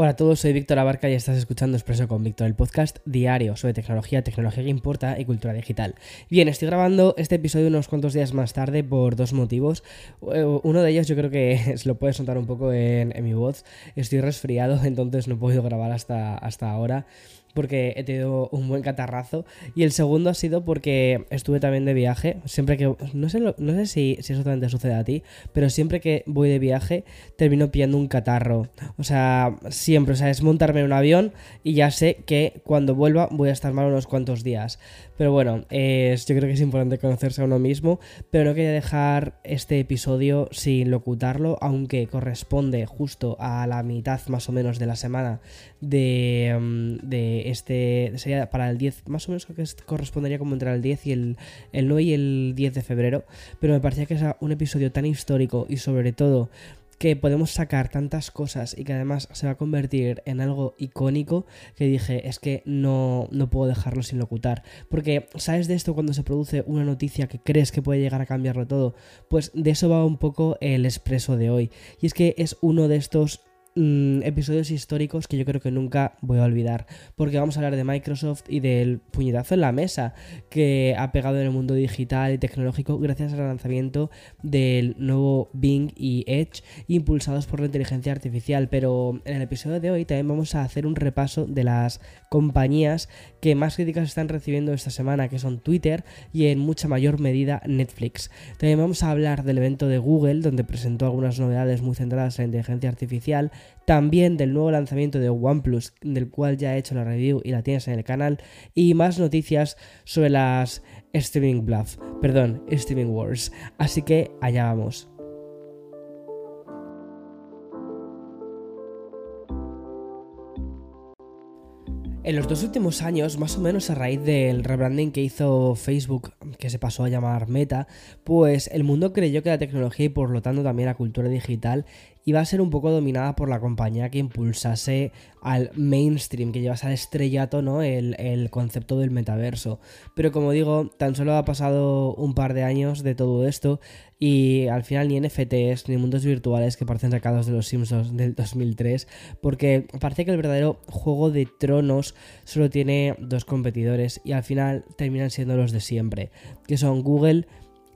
Hola a todos, soy Víctor Abarca y estás escuchando Expreso con Víctor, el podcast diario sobre tecnología, tecnología que importa y cultura digital. Bien, estoy grabando este episodio unos cuantos días más tarde por dos motivos. Eh, uno de ellos yo creo que se lo puedes notar un poco en, mi voz. Estoy resfriado, entonces no he podido grabar hasta, hasta ahora porque he tenido un buen catarrazo. Y el segundo ha sido porque estuve también de viaje. Siempre que. No sé, no sé si, si eso también sucede a ti, pero siempre que voy de viaje termino pillando un catarro. O sea, siempre. O sea, es montarme en un avión y ya sé que cuando vuelva voy a estar mal unos cuantos días. Pero bueno, es, yo creo que es importante conocerse a uno mismo. Pero no quería dejar este episodio sin locutarlo, aunque corresponde justo a la mitad más o menos de la semana de, mm, de este. Sería para el 10, más o menos que correspondería como entre el 10 y el, el 9 y el 10 de febrero. Pero me parecía que es un episodio tan histórico y sobre todo que podemos sacar tantas cosas y que además se va a convertir en algo icónico que dije, es que no, no puedo dejarlo sin locutar. Porque, ¿sabes de esto cuando se produce una noticia que crees que puede llegar a cambiarlo todo? Pues de eso va un poco el expreso de hoy. Y es que es uno de estos Mm, episodios históricos que yo creo que nunca voy a olvidar. Porque vamos a hablar de Microsoft y del puñetazo en la mesa que ha pegado en el mundo digital y tecnológico gracias al lanzamiento del nuevo Bing y Edge impulsados por la inteligencia artificial. Pero en el episodio de hoy también vamos a hacer un repaso de las compañías que más críticas están recibiendo esta semana, que son Twitter y en mucha mayor medida Netflix. También vamos a hablar del evento de Google, donde presentó algunas novedades muy centradas en la inteligencia artificial, también del nuevo lanzamiento de OnePlus, del cual ya he hecho la review y la tienes en el canal, y más noticias sobre las Streaming Bluff, perdón, Streaming Wars. Así que allá vamos. En los dos últimos años, más o menos a raíz del rebranding que hizo Facebook, que se pasó a llamar Meta, pues el mundo creyó que la tecnología y por lo tanto también la cultura digital iba a ser un poco dominada por la compañía que impulsase al mainstream, que llevase al estrellato, ¿no? El, el, concepto del metaverso. Pero como digo, tan solo ha pasado un par de años de todo esto y al final ni NFTs ni mundos virtuales que parecen sacados de los Simpsons del 2003, porque parece que el verdadero juego de tronos solo tiene dos competidores y al final terminan siendo los de siempre, que son Google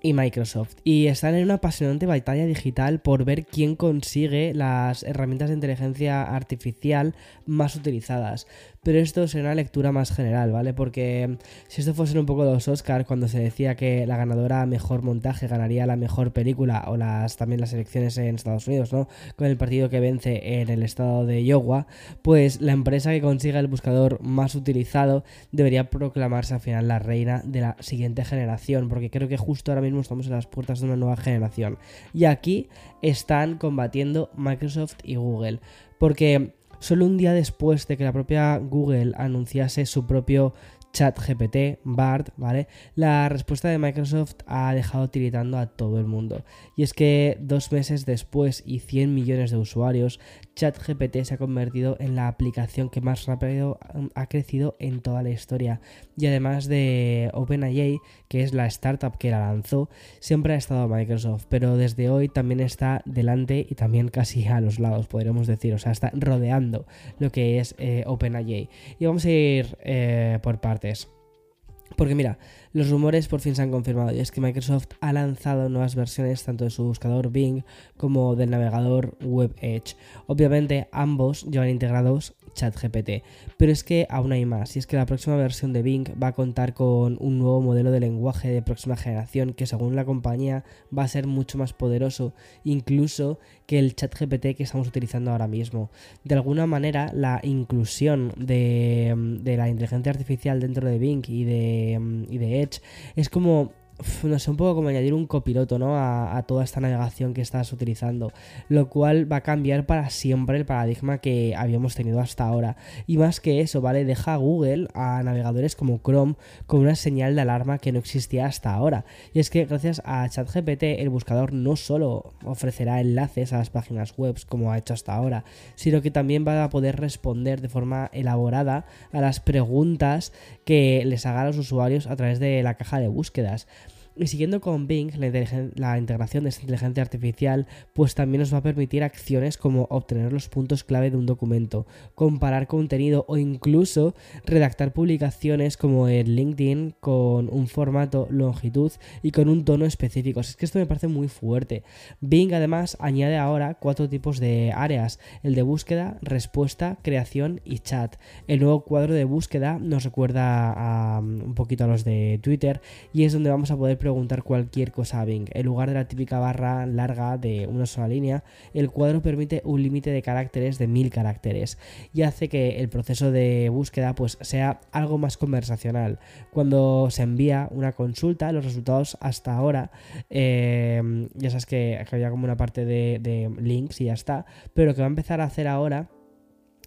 y Microsoft. Y están en una apasionante batalla digital por ver quién consigue las herramientas de inteligencia artificial más utilizadas. Pero esto será una lectura más general, ¿vale? Porque si esto fuesen un poco los Oscars, cuando se decía que la ganadora mejor montaje ganaría la mejor película, o las también las elecciones en Estados Unidos, ¿no? Con el partido que vence en el estado de Iowa, pues la empresa que consiga el buscador más utilizado debería proclamarse al final la reina de la siguiente generación, porque creo que justo ahora mismo estamos en las puertas de una nueva generación. Y aquí están combatiendo Microsoft y Google, porque solo un día después de que la propia Google anunciase su propio chat GPT, BART, ¿vale? La respuesta de Microsoft ha dejado tiritando a todo el mundo. Y es que dos meses después y 100 millones de usuarios, ChatGPT se ha convertido en la aplicación que más rápido um, ha crecido en toda la historia. Y además de OpenAI, que es la startup que la lanzó, siempre ha estado Microsoft, pero desde hoy también está delante y también casi a los lados, podríamos decir. O sea, está rodeando lo que es eh, OpenAI. Y vamos a ir eh, por partes. Porque mira, los rumores por fin se han confirmado y es que Microsoft ha lanzado nuevas versiones tanto de su buscador Bing como del navegador Web Edge. Obviamente ambos llevan integrados ChatGPT. Pero es que aún hay más, y es que la próxima versión de Bing va a contar con un nuevo modelo de lenguaje de próxima generación que según la compañía va a ser mucho más poderoso, incluso que el ChatGPT que estamos utilizando ahora mismo. De alguna manera, la inclusión de, la inteligencia artificial dentro de Bing y de, y de Edge es como no sé, un poco como añadir un copiloto, ¿no? A, a, toda esta navegación que estás utilizando, lo cual va a cambiar para siempre el paradigma que habíamos tenido hasta ahora. Y más que eso, ¿vale? Deja a Google a navegadores como Chrome con una señal de alarma que no existía hasta ahora. Y es que gracias a ChatGPT el buscador no solo ofrecerá enlaces a las páginas web como ha hecho hasta ahora, sino que también va a poder responder de forma elaborada a las preguntas que les haga a los usuarios a través de la caja de búsquedas. Y siguiendo con Bing, la, integración de esta inteligencia artificial, pues también nos va a permitir acciones como obtener los puntos clave de un documento, comparar contenido o incluso redactar publicaciones como en LinkedIn con un formato, longitud y con un tono específico. Es que esto me parece muy fuerte. Bing además añade ahora cuatro tipos de áreas, el de búsqueda, respuesta, creación y chat. El nuevo cuadro de búsqueda nos recuerda un poquito a los de Twitter y es donde vamos a poder preguntar cualquier cosa a Bing. En lugar de la típica barra larga de una sola línea, el cuadro permite un límite de caracteres de mil caracteres y hace que el proceso de búsqueda pues, sea algo más conversacional. Cuando se envía una consulta, los resultados hasta ahora, eh, ya sabes que, había como una parte de, de links y ya está, pero lo que va a empezar a hacer ahora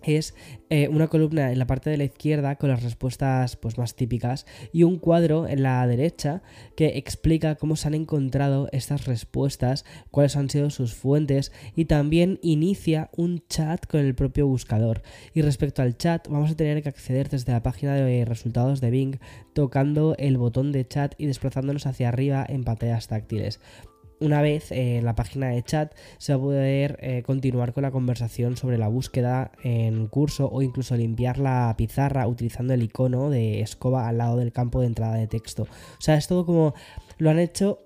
es eh, una columna en la parte de la izquierda con las respuestas pues, más típicas y un cuadro en la derecha que explica cómo se han encontrado estas respuestas, cuáles han sido sus fuentes y también inicia un chat con el propio buscador. Y respecto al chat vamos a tener que acceder desde la página de resultados de Bing tocando el botón de chat y desplazándonos hacia arriba en pantallas táctiles. Una vez en la página de chat se va a poder eh, continuar con la conversación sobre la búsqueda en curso o incluso limpiar la pizarra utilizando el icono de escoba al lado del campo de entrada de texto. O sea, es todo como lo han hecho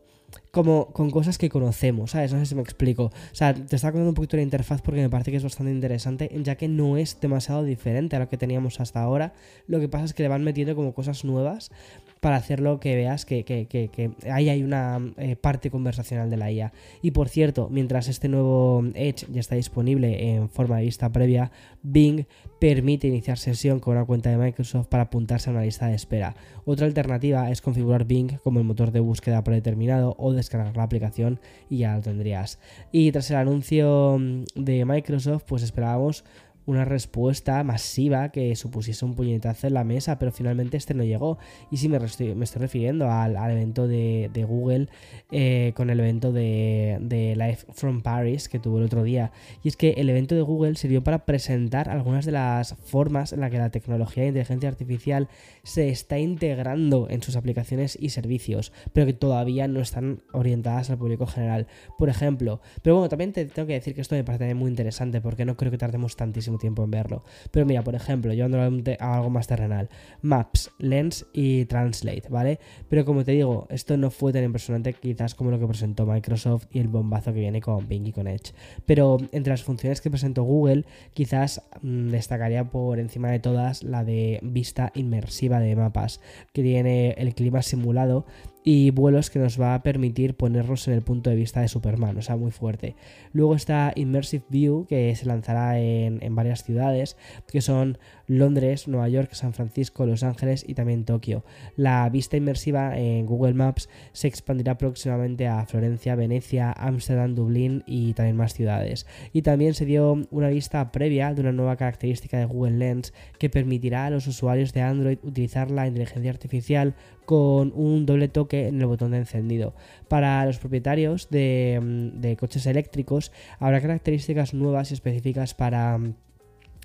como con cosas que conocemos, ¿sabes? No sé si me explico. O sea, te estaba contando un poquito la interfaz porque me parece que es bastante interesante, ya que no es demasiado diferente a lo que teníamos hasta ahora. Lo que pasa es que le van metiendo como cosas nuevas para hacerlo que veas que, que, ahí hay una eh, parte conversacional de la IA. Y por cierto, mientras este nuevo Edge ya está disponible en forma de vista previa, Bing permite iniciar sesión con una cuenta de Microsoft para apuntarse a una lista de espera. Otra alternativa es configurar Bing como el motor de búsqueda predeterminado o descargar la aplicación y ya lo tendrías. Y tras el anuncio de Microsoft, pues esperábamos una respuesta masiva que supusiese un puñetazo en la mesa, pero finalmente este no llegó. Y sí me, estoy, refiriendo al, evento de, Google eh, con el evento de, de, Live from Paris que tuvo el otro día. Y es que el evento de Google sirvió para presentar algunas de las formas en las que la tecnología de inteligencia artificial se está integrando en sus aplicaciones y servicios, pero que todavía no están orientadas al público general. Por ejemplo, pero bueno, también te tengo que decir que esto me parece muy interesante porque no creo que tardemos tantísimo tiempo en verlo. Pero mira, por ejemplo, yo ando a algo más terrenal. Maps, Lens y Translate, ¿vale? Pero como te digo, esto no fue tan impresionante quizás como lo que presentó Microsoft y el bombazo que viene con Bing y con Edge. Pero entre las funciones que presentó Google, quizás mm, destacaría por encima de todas la de vista inmersiva de mapas, que tiene el clima simulado y vuelos que nos va a permitir ponernos en el punto de vista de Superman, o sea, muy fuerte. Luego está Immersive View, que se lanzará en, varias ciudades, que son Londres, Nueva York, San Francisco, Los Ángeles y también Tokio. La vista inmersiva en Google Maps se expandirá próximamente a Florencia, Venecia, Ámsterdam, Dublín y también más ciudades. Y también se dio una vista previa de una nueva característica de Google Lens que permitirá a los usuarios de Android utilizar la inteligencia artificial con un doble toque en el botón de encendido. Para los propietarios de, mm, coches eléctricos habrá características nuevas y específicas para mm,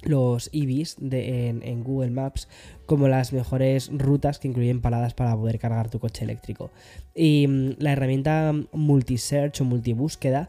los EVs en, Google Maps como las mejores rutas que incluyen paradas para poder cargar tu coche eléctrico. Y mm, la herramienta multi-search o multibúsqueda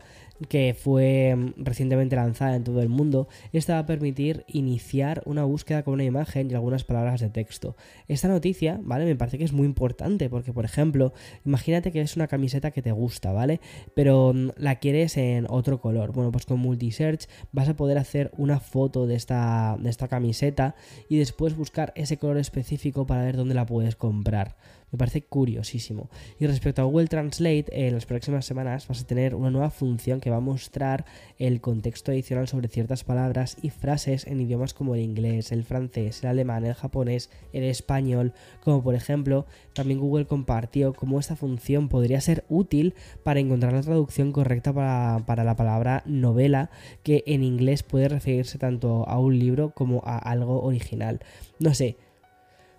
que fue mm, recientemente lanzada en todo el mundo, esta va a permitir iniciar una búsqueda con una imagen y algunas palabras de texto. Esta noticia, ¿vale? Me parece que es muy importante porque, por ejemplo, imagínate que es una camiseta que te gusta, ¿vale? Pero mm, la quieres en otro color. Bueno, pues con Multisearch vas a poder hacer una foto de esta, de esta camiseta y después buscar ese color específico para ver dónde la puedes comprar. Me parece curiosísimo. Y respecto a Google Translate, en las próximas semanas vas a tener una nueva función que va a mostrar el contexto adicional sobre ciertas palabras y frases en idiomas como el inglés, el francés, el alemán, el japonés, el español, como por ejemplo, también Google compartió cómo esta función podría ser útil para encontrar la traducción correcta para, para la palabra novela, que en inglés puede referirse tanto a un libro como a algo original. No sé,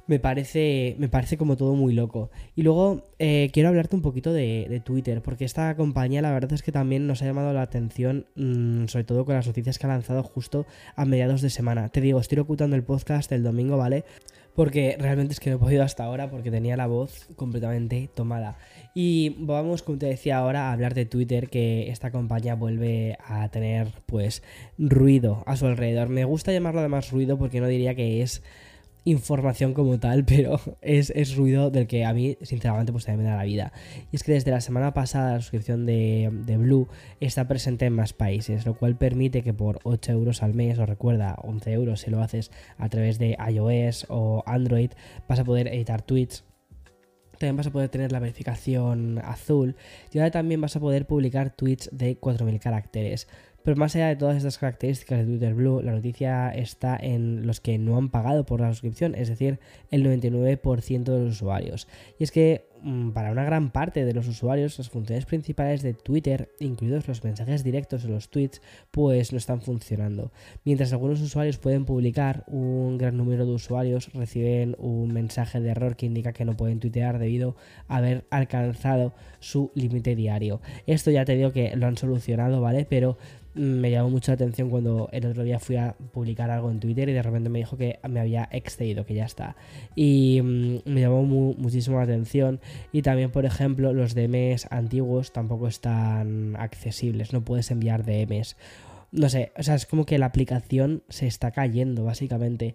me parece, me parece como todo muy loco. Y luego eh, quiero hablarte un poquito de, Twitter, porque esta compañía la verdad es que también nos ha llamado la atención, mm, sobre todo con las noticias que ha lanzado justo a mediados de semana. Te digo, estoy ocultando el podcast del domingo, ¿vale? Porque realmente es que no he podido hasta ahora porque tenía la voz completamente tomada. Y vamos, como te decía ahora, a hablar de Twitter, que esta compañía vuelve a tener pues ruido a su alrededor. Me gusta llamarlo además ruido porque no diría que es información como tal, pero es, ruido del que a mí, sinceramente, pues también me da la vida. Y es que desde la semana pasada la suscripción de, de, Blue está presente en más países, lo cual permite que por 8 euros al mes, o recuerda, 11 euros si lo haces a través de iOS o Android, vas a poder editar tweets también vas a poder tener la verificación azul y ahora también vas a poder publicar tweets de 4.000 caracteres. Pero más allá de todas estas características de Twitter Blue, la noticia está en los que no han pagado por la suscripción, es decir, el 99% de los usuarios. Y es que para una gran parte de los usuarios, las funciones principales de Twitter, incluidos los mensajes directos o los tweets, pues no están funcionando. Mientras algunos usuarios pueden publicar, un gran número de usuarios reciben un mensaje de error que indica que no pueden tuitear debido a haber alcanzado su límite diario. Esto ya te digo que lo han solucionado, ¿vale? Pero me llamó mucho la atención cuando el otro día fui a publicar algo en Twitter y de repente me dijo que me había excedido, que ya está. Y mm, me llamó muchísimo la atención. Y también, por ejemplo, los DMs antiguos tampoco están accesibles, no puedes enviar DMs. No sé, o sea, es como que la aplicación se está cayendo, básicamente.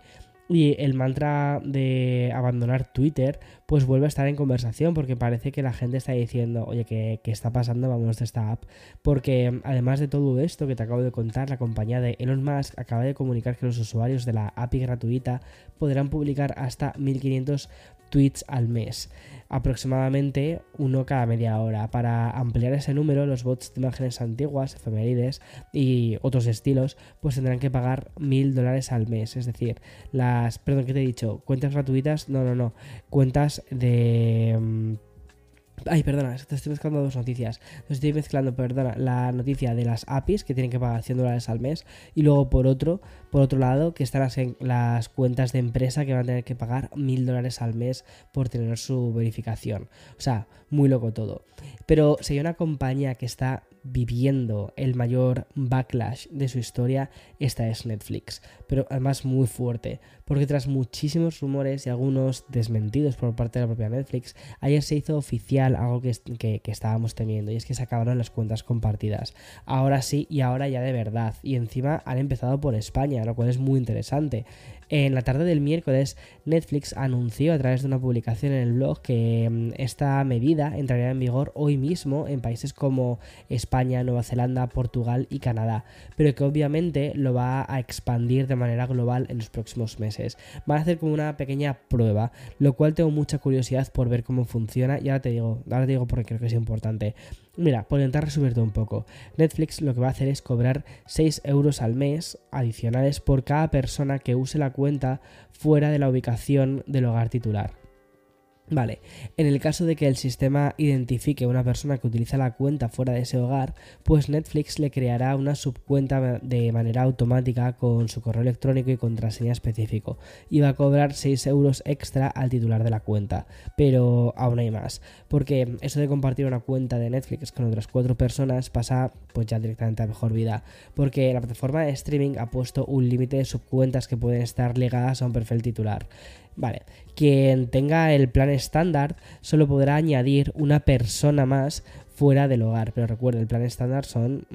Y el mantra de abandonar Twitter, pues vuelve a estar en conversación, porque parece que la gente está diciendo, oye, ¿qué, está pasando? Vamos de esta app. Porque además de todo esto que te acabo de contar, la compañía de Elon Musk acaba de comunicar que los usuarios de la API gratuita podrán publicar hasta 1500 tweets al mes, aproximadamente uno cada media hora. Para ampliar ese número, los bots de imágenes antiguas, efemérides y otros estilos, pues tendrán que pagar mil dólares al mes. Es decir, las, perdón, ¿qué te he dicho? Cuentas gratuitas, no, no, no, cuentas de... Mm, Ay, perdona, te estoy mezclando dos noticias. estoy mezclando, perdona, la noticia de las APIs que tienen que pagar 100 dólares al mes y luego por otro, por otro lado, que están las, cuentas de empresa que van a tener que pagar 1000 dólares al mes por tener su verificación. O sea, muy loco todo. Pero si hay una compañía que está viviendo el mayor backlash de su historia, esta es Netflix. Pero además muy fuerte, porque tras muchísimos rumores y algunos desmentidos por parte de la propia Netflix, ayer se hizo oficial algo que, que, estábamos temiendo, y es que se acabaron las cuentas compartidas. Ahora sí, y ahora ya de verdad. Y encima han empezado por España, lo cual es muy interesante. En la tarde del miércoles, Netflix anunció a través de una publicación en el blog que mm, esta medida entraría en vigor hoy mismo en países como España, Nueva Zelanda, Portugal y Canadá, pero que obviamente lo va a expandir de manera global en los próximos meses. Van a hacer como una pequeña prueba, lo cual tengo mucha curiosidad por ver cómo funciona y ahora te digo, ahora te digo porque creo que es importante. Mira, por intentar resumirte un poco, Netflix lo que va a hacer es cobrar 6 euros al mes adicionales por cada persona que use la cuenta fuera de la ubicación del hogar titular. Vale, en el caso de que el sistema identifique a una persona que utiliza la cuenta fuera de ese hogar, pues Netflix le creará una subcuenta de manera automática con su correo electrónico y contraseña específico y va a cobrar 6 euros extra al titular de la cuenta. Pero aún hay más, porque eso de compartir una cuenta de Netflix con otras cuatro personas pasa pues ya directamente a mejor vida, porque la plataforma de streaming ha puesto un límite de subcuentas que pueden estar ligadas a un perfil titular. Vale, quien tenga el plan estándar solo podrá añadir una persona más fuera del hogar. Pero recuerda, el plan estándar son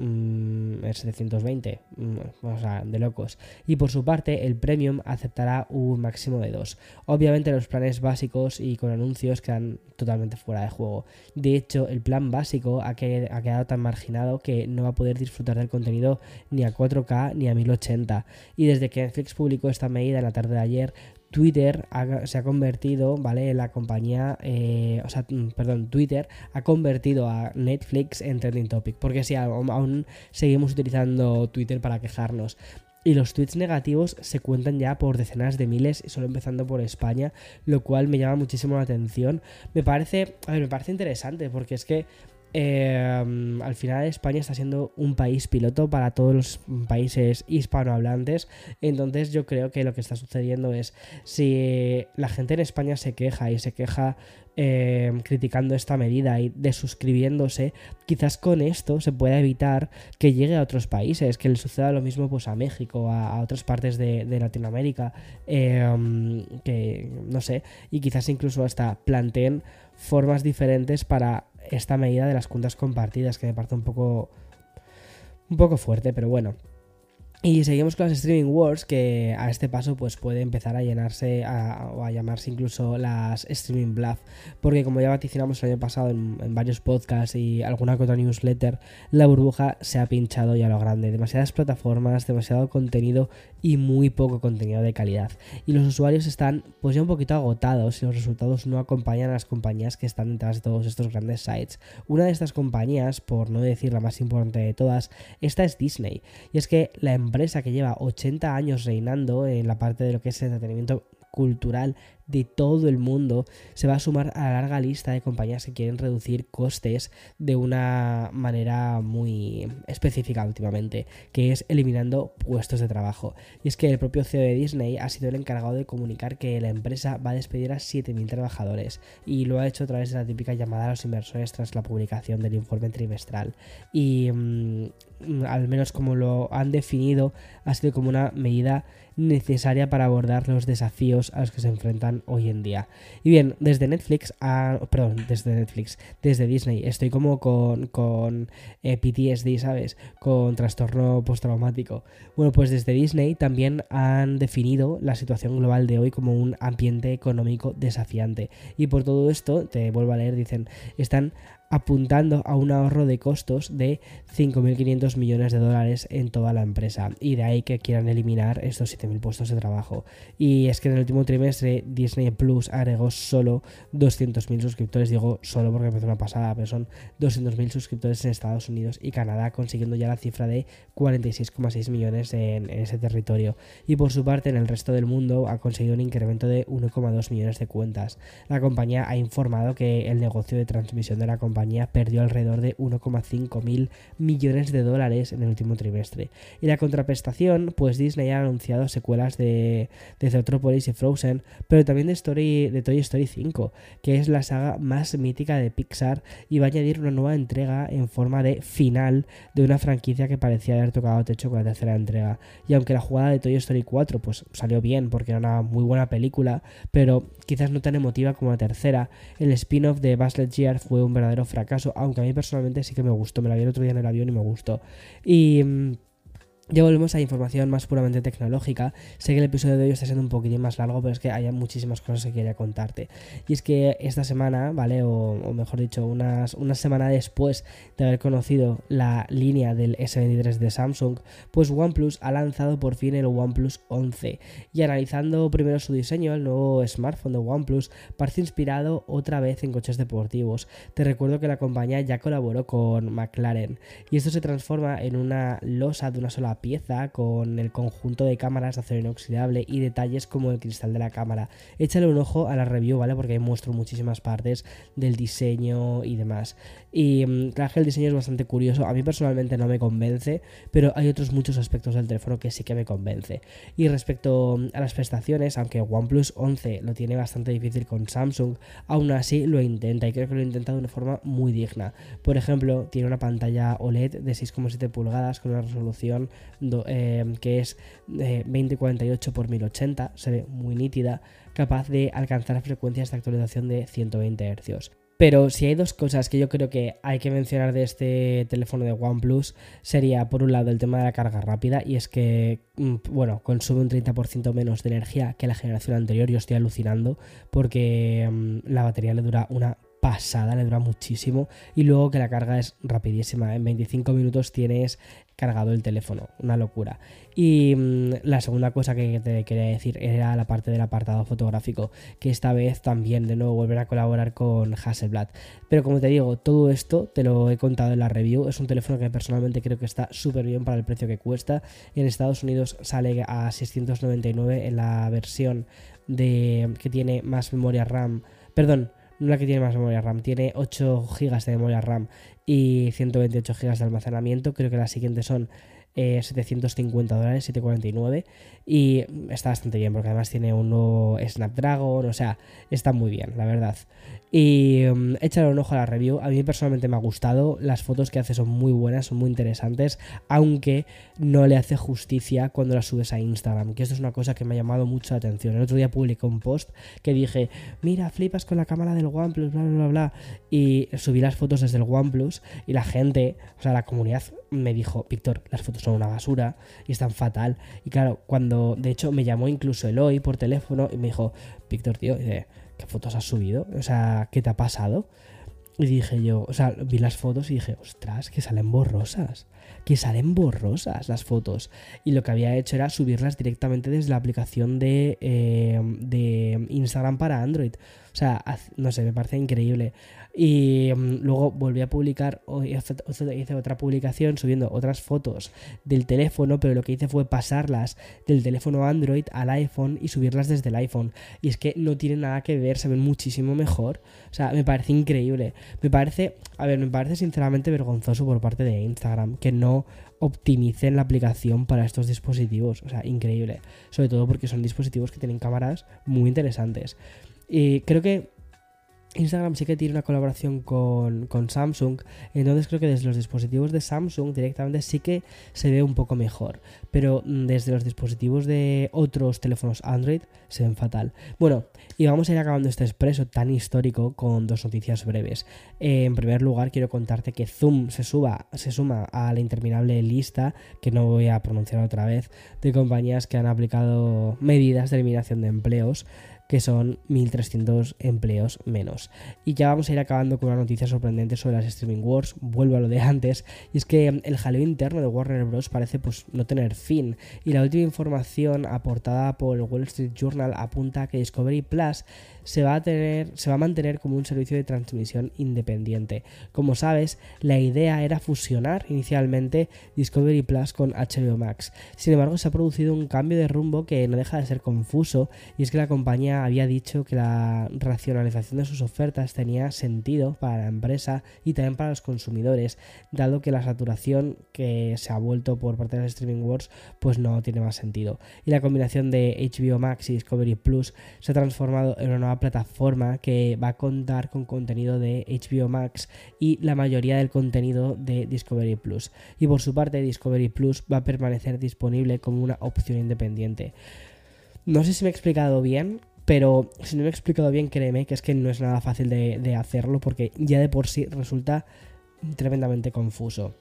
720, mm, mm, o sea, de locos. Y por su parte, el premium aceptará un máximo de dos. Obviamente los planes básicos y con anuncios quedan totalmente fuera de juego. De hecho, el plan básico ha, quedado tan marginado que no va a poder disfrutar del contenido ni a 4K ni a 1080. Y desde que Netflix publicó esta medida en la tarde de ayer, Twitter se ha convertido, ¿vale? La compañía, eh, o sea, mm, perdón, Twitter ha convertido a Netflix en trending topic, porque si aún seguimos utilizando Twitter para quejarnos. Y los tweets negativos se cuentan ya por decenas de miles, solo empezando por España, lo cual me llama muchísimo la atención. Me parece, a ver, me parece interesante, porque es que Em, al final España está siendo un país piloto para todos los países hispanohablantes. Entonces yo creo que lo que está sucediendo es si la gente en España se queja y se queja em, criticando esta medida y desuscribiéndose, quizás con esto se pueda evitar que llegue a otros países, que le suceda lo mismo pues a México, a, otras partes de, Latinoamérica, em, que no sé, y quizás incluso hasta planteen formas diferentes para esta medida de las cuentas compartidas, que me parece un poco. un poco fuerte, pero bueno. Y seguimos con las streaming wars, que a este paso pues puede empezar a llenarse o a llamarse incluso las streaming bluff, porque como ya vaticinamos el año pasado en, varios podcasts y alguna que otra newsletter, la burbuja se ha pinchado ya a lo grande. Demasiadas plataformas, demasiado contenido y muy poco contenido de calidad. Y los usuarios están pues ya un poquito agotados y los resultados no acompañan a las compañías que están detrás de todos estos grandes sites. Una de estas compañías, por no decir la más importante de todas, esta es Disney. Y es que la empresa que lleva 80 años reinando en la parte de lo que es entretenimiento cultural de todo el mundo se va a sumar a la larga lista de compañías que quieren reducir costes de una manera muy específica últimamente, que es eliminando puestos de trabajo. Y es que el propio CEO de Disney ha sido el encargado de comunicar que la empresa va a despedir a 7.000 trabajadores y lo ha hecho a través de la típica llamada a los inversores tras la publicación del informe trimestral. Y mm, al menos como lo han definido, ha sido como una medida necesaria para abordar los desafíos a los que se enfrentan hoy en día. Y bien, desde Netflix, perdón, desde Netflix, desde Disney, estoy como con, con eh, PTSD, ¿sabes? Con trastorno postraumático. Bueno, pues desde Disney también han definido la situación global de hoy como un ambiente económico desafiante. Y por todo esto, te vuelvo a leer, dicen, están apuntando a un ahorro de costos de 5.500 millones de dólares en toda la empresa y de ahí que quieran eliminar estos 7.000 puestos de trabajo. Y es que en el último trimestre Disney Plus agregó solo 200.000 suscriptores, digo solo porque empezó una pasada, pero son 200.000 suscriptores en Estados Unidos y Canadá, consiguiendo ya la cifra de 46,6 millones en, en ese territorio. Y por su parte en el resto del mundo ha conseguido un incremento de 1,2 millones de cuentas. La compañía ha informado que el negocio de transmisión de la compañía perdió alrededor de 1,5 mil millones de dólares en el último trimestre. Y la contraprestación, pues Disney ha anunciado secuelas de, de Zootropolis y Frozen, pero también de, Story, de Toy Story 5, que es la saga más mítica de Pixar y va a añadir una nueva entrega en forma de final de una franquicia que parecía haber tocado techo con la tercera entrega. Y aunque la jugada de Toy Story 4 pues salió bien porque era una muy buena película, pero quizás no tan emotiva como la tercera, el spin-off de Buzz Lightyear fue un verdadero fracaso, aunque a mí personalmente sí que me gustó, me la vi el otro día en el avión y me gustó. Y mm, ya volvemos a información más puramente tecnológica. Sé que el episodio de hoy está siendo un poquitín más largo, pero es que hay muchísimas cosas que quería contarte. Y es que esta semana, ¿vale? O, mejor dicho, unas, una semana después de haber conocido la línea del S23 de Samsung, pues OnePlus ha lanzado por fin el OnePlus 11. Y analizando primero su diseño, el nuevo smartphone de OnePlus parece inspirado otra vez en coches deportivos. Te recuerdo que la compañía ya colaboró con McLaren. Y esto se transforma en una losa de una sola pieza con el conjunto de cámaras de acero inoxidable y detalles como el cristal de la cámara. Échale un ojo a la review, ¿vale? Porque ahí muestro muchísimas partes del diseño y demás. Y mm, claro que el diseño es bastante curioso. A mí personalmente no me convence, pero hay otros muchos aspectos del teléfono que sí que me convence. Y respecto mm, a las prestaciones, aunque OnePlus 11 lo tiene bastante difícil con Samsung, aún así lo intenta y creo que lo intenta de una forma muy digna. Por ejemplo, tiene una pantalla OLED de 6,7 pulgadas con una resolución eh, que es 2048 x 1080, se ve muy nítida, capaz de alcanzar frecuencias de actualización de 120 Hz. Pero si hay dos cosas que yo creo que hay que mencionar de este teléfono de OnePlus, sería por un lado el tema de la carga rápida, y es que, mm, bueno, consume un 30% menos de energía que la generación anterior, yo estoy alucinando, porque mm, la batería le dura una pasada, le dura muchísimo. Y luego que la carga es rapidísima. En 25 minutos tienes cargado el teléfono, una locura. Y mm, la segunda cosa que te quería decir era la parte del apartado fotográfico, que esta vez también de nuevo volver a colaborar con Hasselblad. Pero como te digo, todo esto te lo he contado en la review, es un teléfono que personalmente creo que está súper bien para el precio que cuesta. En Estados Unidos sale a 699 en la versión de que tiene más memoria RAM, perdón, no la que tiene más memoria RAM, tiene 8 GB de memoria RAM y 128 GB de almacenamiento. Creo que las siguientes son 750 eh, dólares, 749. Y está bastante bien porque además tiene un nuevo Snapdragon, o sea, está muy bien, la verdad. Y um, échale un ojo a la review. A mí personalmente me ha gustado. Las fotos que hace son muy buenas, son muy interesantes. Aunque no le hace justicia cuando las subes a Instagram. Que esto es una cosa que me ha llamado mucho la atención. El otro día publicé un post que dije: Mira, flipas con la cámara del OnePlus, bla, bla, bla. Y subí las fotos desde el OnePlus. Y la gente, o sea, la comunidad me dijo: Víctor, las fotos son una basura y están fatal. Y claro, cuando de hecho me llamó incluso Eloy por teléfono y me dijo: Víctor, tío, dice ¿qué fotos has subido? O sea, ¿qué te ha pasado? Y dije yo, o sea, vi las fotos y dije, ostras, que salen borrosas, que salen borrosas las fotos. Y lo que había hecho era subirlas directamente desde la aplicación de, eh, de Instagram para Android. O sea, no sé, me parece increíble. Y mm, luego volví a publicar, hice otra publicación subiendo otras fotos del teléfono, pero lo que hice fue pasarlas del teléfono Android al iPhone y subirlas desde el iPhone. Y es que no tiene nada que ver, se ven muchísimo mejor. O sea, me parece increíble. Me parece, a ver, me parece sinceramente vergonzoso por parte de Instagram que no optimicen la aplicación para estos dispositivos. O sea, increíble. Sobre todo porque son dispositivos que tienen cámaras muy interesantes. Y creo que Instagram sí que tiene una colaboración con, Samsung, entonces creo que desde los dispositivos de Samsung directamente sí que se ve un poco mejor, pero mm, desde los dispositivos de otros teléfonos Android se ven fatal. Bueno, y vamos a ir acabando este expreso tan histórico con dos noticias breves. en primer lugar, quiero contarte que Zoom se, suba, se suma a la interminable lista, que no voy a pronunciar otra vez, de compañías que han aplicado medidas de eliminación de empleos que son 1.300 empleos menos. Y ya vamos a ir acabando con una noticia sorprendente sobre las Streaming Wars, vuelvo a lo de antes, y es que el jaleo interno de Warner Bros. parece pues no tener fin, y la última información aportada por el Wall Street Journal apunta a que Discovery Plus se va a tener, se va a mantener como un servicio de transmisión independiente. Como sabes, la idea era fusionar inicialmente Discovery Plus con HBO Max. Sin embargo, se ha producido un cambio de rumbo que no deja de ser confuso, y es que la compañía había dicho que la racionalización de sus ofertas tenía sentido para la empresa y también para los consumidores, dado que la saturación que se ha vuelto por parte de las streaming wars pues no tiene más sentido. Y la combinación de HBO Max y Discovery Plus se ha transformado en una nueva plataforma que va a contar con contenido de HBO Max y la mayoría del contenido de Discovery Plus. Y por su parte, Discovery Plus va a permanecer disponible como una opción independiente. No sé si me he explicado bien, pero si no me he explicado bien, créeme que es que no es nada fácil de, hacerlo porque ya de por sí resulta tremendamente confuso.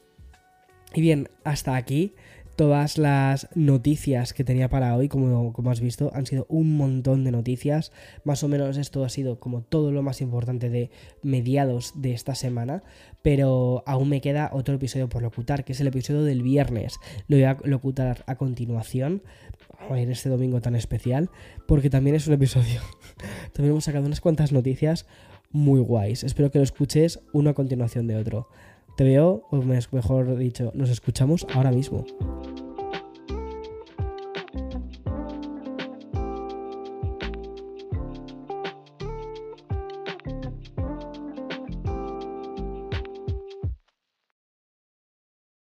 Y bien, hasta aquí todas las noticias que tenía para hoy, como, como, has visto, han sido un montón de noticias. Más o menos esto ha sido como todo lo más importante de mediados de esta semana, pero aún me queda otro episodio por locutar, que es el episodio del viernes. Lo voy a locutar a continuación, en este domingo tan especial, porque también es un episodio. también hemos sacado unas cuantas noticias muy guays. Espero que lo escuches uno a continuación de otro. Te veo, o mejor dicho, nos escuchamos ahora mismo.